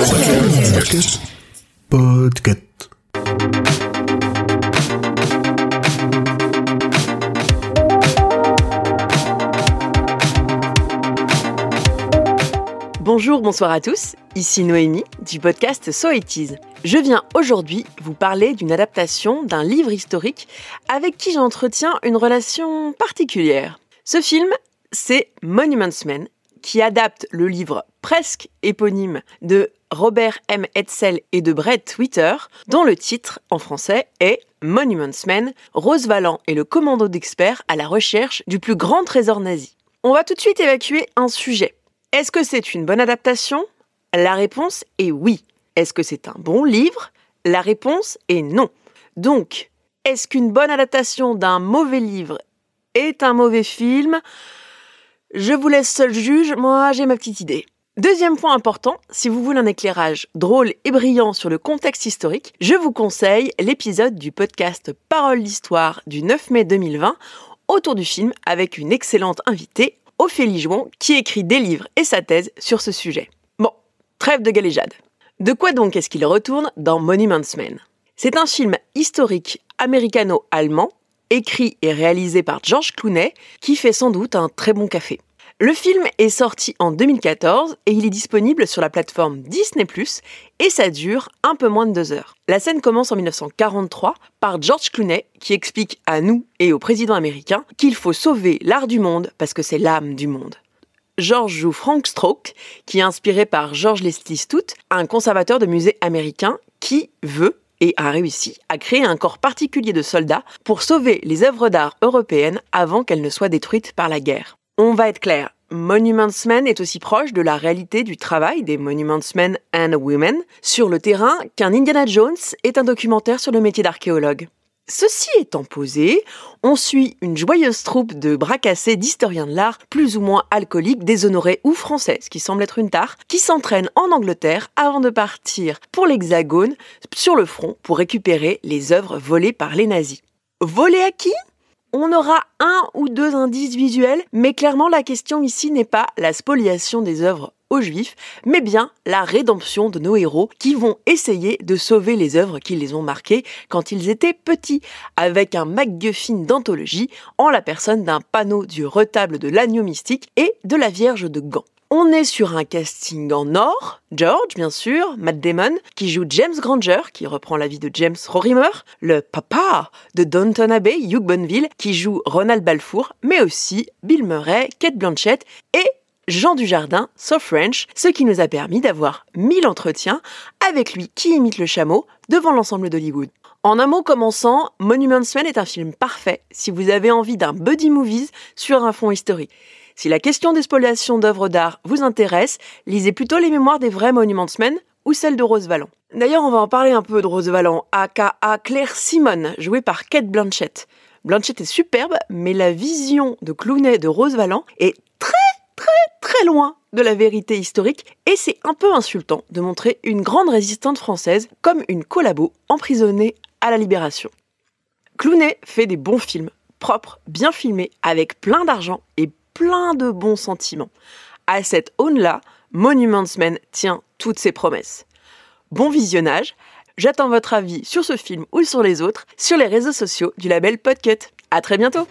Podcast. Bonjour, bonsoir à tous, ici Noémie du podcast So It. Je viens aujourd'hui vous parler d'une adaptation d'un livre historique avec qui j'entretiens une relation particulière. Ce film, c'est Monuments Men, qui adapte le livre presque éponyme de Robert M. Hetzel et de Brett Twitter, dont le titre en français est Monuments Men, Rose Valland et le commando d'experts à la recherche du plus grand trésor nazi. On va tout de suite évacuer un sujet. Est-ce que c'est une bonne adaptation? La réponse est oui. Est-ce que c'est un bon livre? La réponse est non. Donc, est-ce qu'une bonne adaptation d'un mauvais livre est un mauvais film? Je vous laisse seul juge, moi j'ai ma petite idée. Deuxième point important, si vous voulez un éclairage drôle et brillant sur le contexte historique, je vous conseille l'épisode du podcast Parole d'histoire du 9 mai 2020 autour du film avec une excellente invitée, Ophélie Jouan, qui écrit des livres et sa thèse sur ce sujet. Bon, trêve de galéjade. De quoi donc est-ce qu'il retourne dans Monuments Men? C'est un film historique américano-allemand, écrit et réalisé par George Clooney, qui fait sans doute un très bon café. Le film est sorti en 2014 et il est disponible sur la plateforme Disney ⁇ et ça dure un peu moins de deux heures. La scène commence en 1943 par George Clooney qui explique à nous et au président américain qu'il faut sauver l'art du monde parce que c'est l'âme du monde. George joue Frank Stroke, qui est inspiré par George Leslie Stout, un conservateur de musée américain qui veut et a réussi à créer un corps particulier de soldats pour sauver les œuvres d'art européennes avant qu'elles ne soient détruites par la guerre. On va être clair, Monuments Men est aussi proche de la réalité du travail des Monuments Men and Women sur le terrain qu'un Indiana Jones est un documentaire sur le métier d'archéologue. Ceci étant posé, on suit une joyeuse troupe de bras cassés d'historiens de l'art, plus ou moins alcooliques, déshonorés ou français, ce qui semble être une tare, qui s'entraînent en Angleterre avant de partir pour l'Hexagone, sur le front, pour récupérer les œuvres volées par les nazis. Volées à qui? On aura un ou deux indices visuels, mais clairement la question ici n'est pas la spoliation des œuvres aux juifs, mais bien la rédemption de nos héros qui vont essayer de sauver les œuvres qui les ont marqués quand ils étaient petits, avec un MacGuffin d'anthologie en la personne d'un panneau du retable de l'agneau mystique et de la Vierge de Gand. On est sur un casting en or, George bien sûr, Matt Damon qui joue James Granger qui reprend la vie de James Rorimer, le papa de Downton Abbey, Hugh Bonneville qui joue Ronald Balfour, mais aussi Bill Murray, Kate Blanchett et Jean Dujardin, So French, ce qui nous a permis d'avoir mille entretiens avec lui qui imite le chameau devant l'ensemble d'Hollywood. En un mot commençant, Monuments Men est un film parfait si vous avez envie d'un buddy movies sur un fond historique. Si la question des spoliations d'œuvres d'art vous intéresse, lisez plutôt les mémoires des vrais Monumentsmen ou celles de Rose Valland. D'ailleurs, on va en parler un peu de Rose Valland, aka Claire Simon, jouée par Kate Blanchett. Blanchett est superbe, mais la vision de Clooney de Rose Valland est très très très loin de la vérité historique et c'est un peu insultant de montrer une grande résistante française comme une collabo emprisonnée à la libération. Clooney fait des bons films, propres, bien filmés, avec plein d'argent et plein de bons sentiments. À cette aune-là, Monuments Men tient toutes ses promesses. Bon visionnage, j'attends votre avis sur ce film ou sur les autres sur les réseaux sociaux du label Podcut. À très bientôt